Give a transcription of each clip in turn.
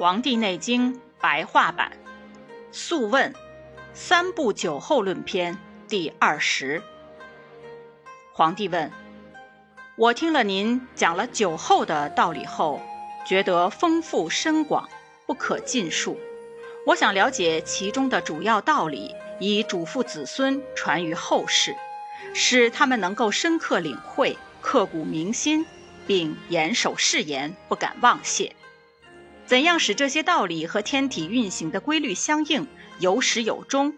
黄帝内经》白话版，《素问·三部酒后论篇》第二十。皇帝问：“我听了您讲了酒后的道理后，觉得丰富深广，不可尽述。我想了解其中的主要道理，以嘱咐子孙传于后世，使他们能够深刻领会，刻骨铭心，并严守誓言，不敢忘谢。”怎样使这些道理和天体运行的规律相应，有始有终？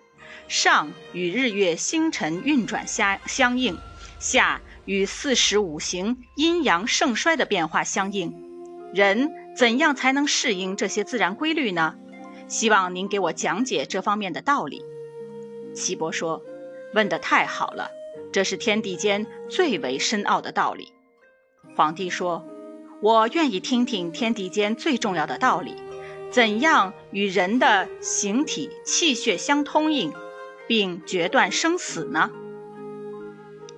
上与日月星辰运转相相应，下与四时五行阴阳盛衰的变化相应。人怎样才能适应这些自然规律呢？希望您给我讲解这方面的道理。岐伯说：“问得太好了，这是天地间最为深奥的道理。”皇帝说。我愿意听听天地间最重要的道理，怎样与人的形体气血相通应，并决断生死呢？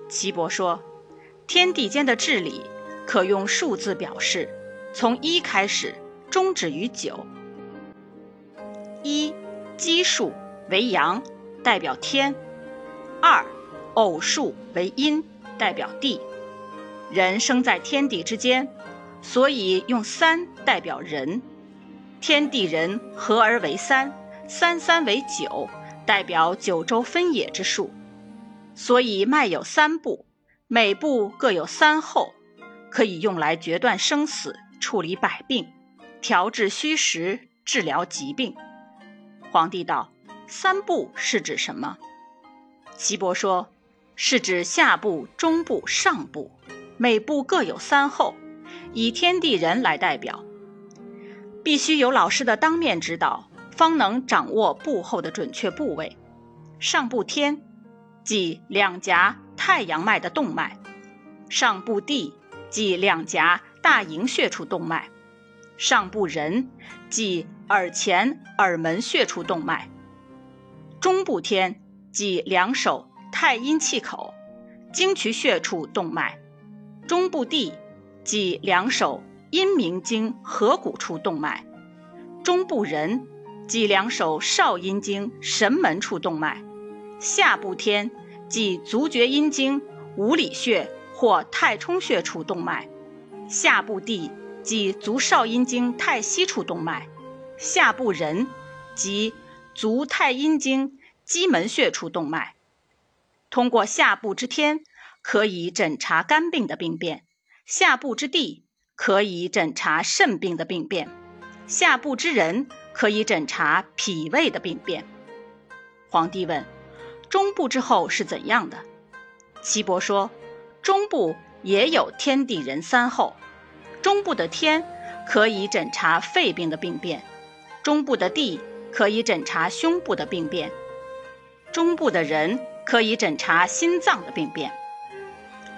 岐伯说，天地间的治理可用数字表示，从一开始，终止于九。一，奇数为阳，代表天；二，偶数为阴，代表地。人生在天地之间。所以用三代表人，天地人合而为三，三三为九，代表九州分野之数。所以脉有三部，每部各有三候，可以用来决断生死、处理百病、调治虚实、治疗疾病。皇帝道：“三部是指什么？”岐伯说：“是指下部、中部、上部，每部各有三候。”以天地人来代表，必须有老师的当面指导，方能掌握部后的准确部位。上部天，即两颊太阳脉的动脉；上部地，即两颊大营穴处动脉；上部人，即耳前耳门穴处动脉；中部天，即两手太阴气口、经渠穴处动脉；中部地。即两手阴明经合谷处动脉，中部人；即两手少阴经神门处动脉，下部天；即足厥阴经五里穴或太冲穴处动脉，下部地；即足少阴经太溪处动脉，下部人；即足太阴经箕门穴处动脉。通过下部之天，可以诊查肝病的病变。下部之地可以诊查肾病的病变，下部之人可以诊查脾胃的病变。皇帝问：中部之后是怎样的？岐伯说：中部也有天地人三候，中部的天可以诊查肺病的病变，中部的地可以诊查胸部的病变，中部的人可以诊查心脏的病变。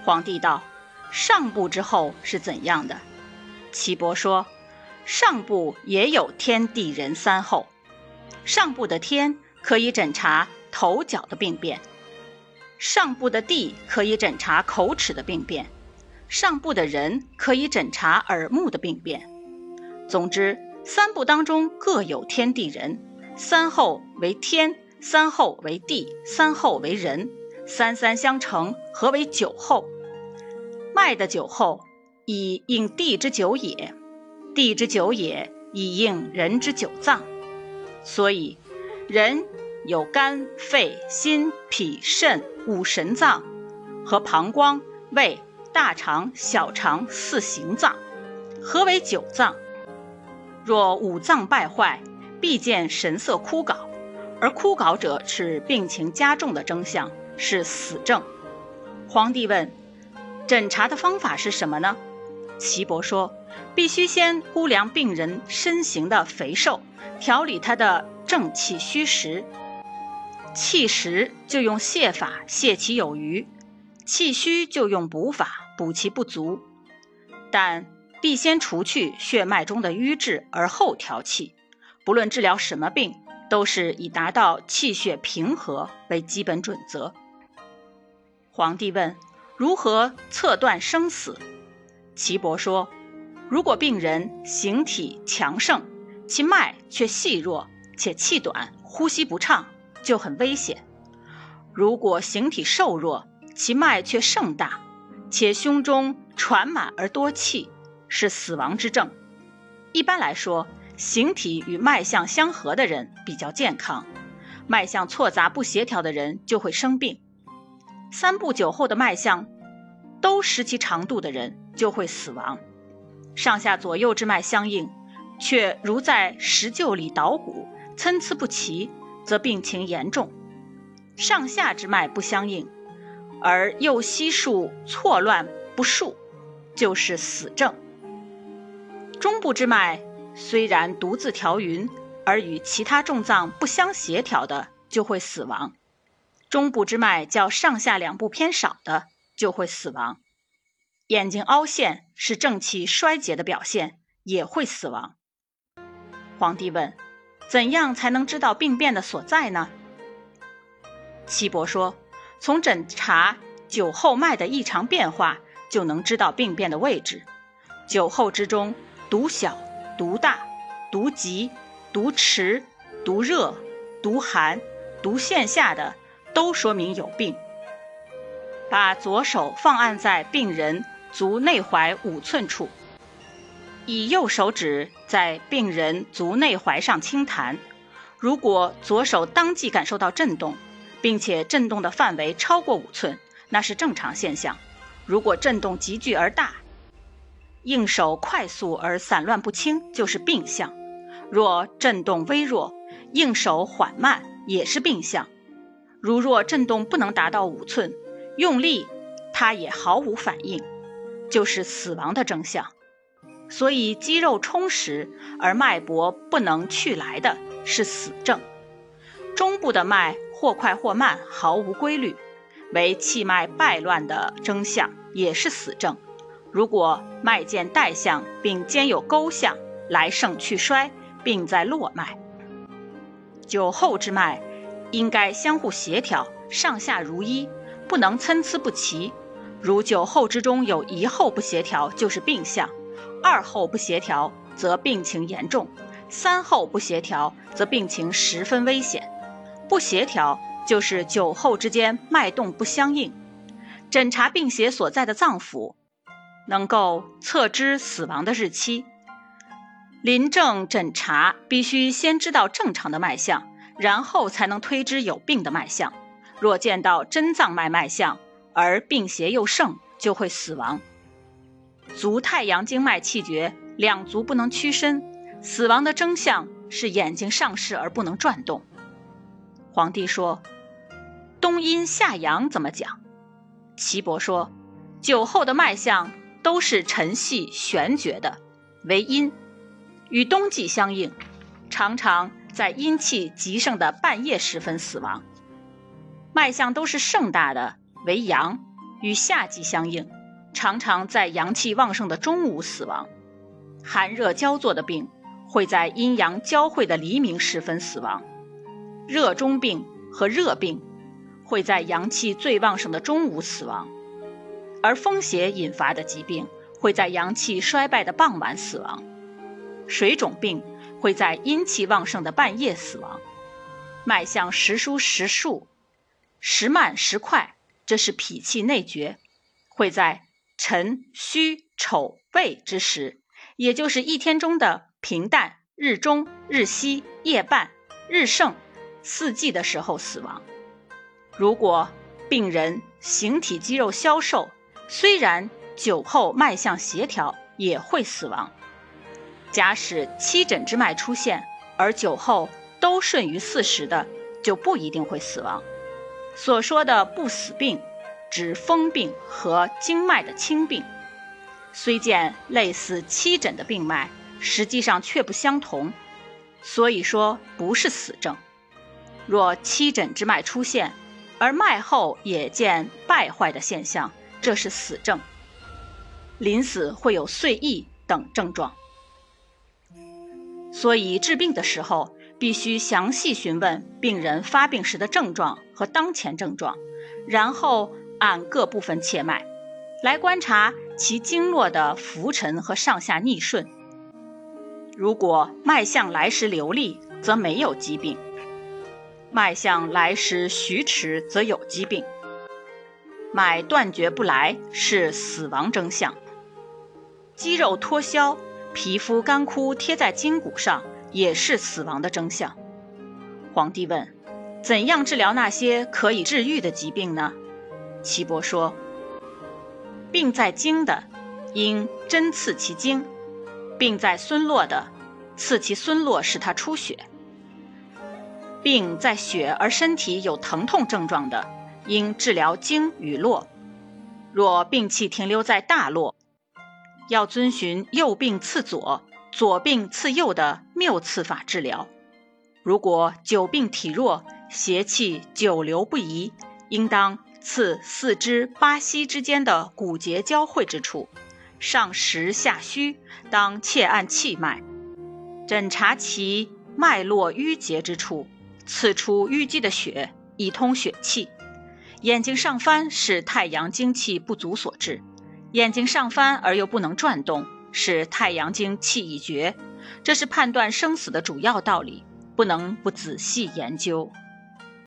皇帝道。上部之后是怎样的？岐伯说：上部也有天地人三候，上部的天可以诊查头脚的病变，上部的地可以诊查口齿的病变，上部的人可以诊查耳目的病变。总之，三部当中各有天地人，三候为天，三候为地，三候为人，三三相乘，合为九候。卖的酒后，以应地之酒也；地之酒也，以应人之九脏。所以，人有肝、肺、心、脾、肾五神脏，和膀胱、胃、大肠、小肠四行脏，合为九脏。若五脏败坏，必见神色枯槁，而枯槁者是病情加重的征象，是死症。皇帝问。诊查的方法是什么呢？岐伯说，必须先估量病人身形的肥瘦，调理他的正气虚实。气实就用泻法泻其有余，气虚就用补法补其不足。但必先除去血脉中的瘀滞，而后调气。不论治疗什么病，都是以达到气血平和为基本准则。皇帝问。如何测断生死？岐伯说：如果病人形体强盛，其脉却细弱且气短，呼吸不畅，就很危险。如果形体瘦弱，其脉却盛大，且胸中喘满而多气，是死亡之症。一般来说，形体与脉象相合的人比较健康，脉象错杂不协调的人就会生病。三步九后的脉象都失其长度的人就会死亡。上下左右之脉相应，却如在石臼里捣鼓，参差不齐，则病情严重；上下之脉不相应，而右膝数错乱不数，就是死症。中部之脉虽然独自调匀，而与其他重脏不相协调的，就会死亡。中部之脉较上下两部偏少的，就会死亡。眼睛凹陷是正气衰竭的表现，也会死亡。皇帝问：“怎样才能知道病变的所在呢？”岐伯说：“从诊查酒后脉的异常变化，就能知道病变的位置。酒后之中，毒小、毒大、毒急、毒迟、毒热、毒寒、毒线下的，都说明有病。把左手放按在病人。”足内踝五寸处，以右手指在病人足内踝上轻弹。如果左手当即感受到震动，并且震动的范围超过五寸，那是正常现象；如果震动急剧而大，应手快速而散乱不清，就是病象；若震动微弱，应手缓慢，也是病象。如若震动不能达到五寸，用力它也毫无反应。就是死亡的征象，所以肌肉充实而脉搏不能去来的是死症。中部的脉或快或慢，毫无规律，为气脉败乱的征象，也是死症。如果脉见带象，并兼有勾象，来盛去衰，病在络脉。酒后之脉应该相互协调，上下如一，不能参差不齐。如酒后之中有一后不协调，就是病象；二后不协调，则病情严重；三后不协调，则病情十分危险。不协调就是酒后之间脉动不相应。诊查病邪所在的脏腑，能够测知死亡的日期。临症诊查必须先知道正常的脉象，然后才能推知有病的脉象。若见到真脏脉脉象，而病邪又盛，就会死亡。足太阳经脉气绝，两足不能屈伸，死亡的征象是眼睛上视而不能转动。皇帝说：“冬阴夏阳怎么讲？”岐伯说：“酒后的脉象都是沉细悬绝的，为阴，与冬季相应，常常在阴气极盛的半夜时分死亡。脉象都是盛大的。”为阳，与夏季相应，常常在阳气旺盛的中午死亡。寒热交作的病，会在阴阳交汇的黎明时分死亡。热中病和热病，会在阳气最旺盛的中午死亡。而风邪引发的疾病，会在阳气衰败的傍晚死亡。水肿病会在阴气旺盛的半夜死亡。脉象时疏时数，时慢时快。这是脾气内绝，会在辰戌丑未之时，也就是一天中的平淡日中、日西、夜半、日盛四季的时候死亡。如果病人形体肌肉消瘦，虽然酒后脉象协调，也会死亡。假使七诊之脉出现，而酒后都顺于四时的，就不一定会死亡。所说的不死病，指风病和经脉的轻病，虽见类似七诊的病脉，实际上却不相同，所以说不是死症。若七诊之脉出现，而脉后也见败坏的现象，这是死症。临死会有碎意等症状，所以治病的时候。必须详细询问病人发病时的症状和当前症状，然后按各部分切脉，来观察其经络的浮沉和上下逆顺。如果脉象来时流利，则没有疾病；脉象来时徐迟，则有疾病。脉断绝不来是死亡征象。肌肉脱销、皮肤干枯贴在筋骨上，也是死亡的征象。皇帝问：怎样治疗那些可以治愈的疾病呢？岐伯说：病在经的，应针刺其经；病在孙络的，刺其孙络，使它出血；病在血而身体有疼痛症状的。应治疗经与络，若病气停留在大络，要遵循右病刺左、左病刺右的谬刺法治疗。如果久病体弱，邪气久留不移，应当刺四肢八膝之间的骨节交汇之处，上实下虚，当切按气脉，诊查其脉络淤结之处，刺出淤积的血，以通血气。眼睛上翻是太阳精气不足所致，眼睛上翻而又不能转动，是太阳经气已绝，这是判断生死的主要道理，不能不仔细研究。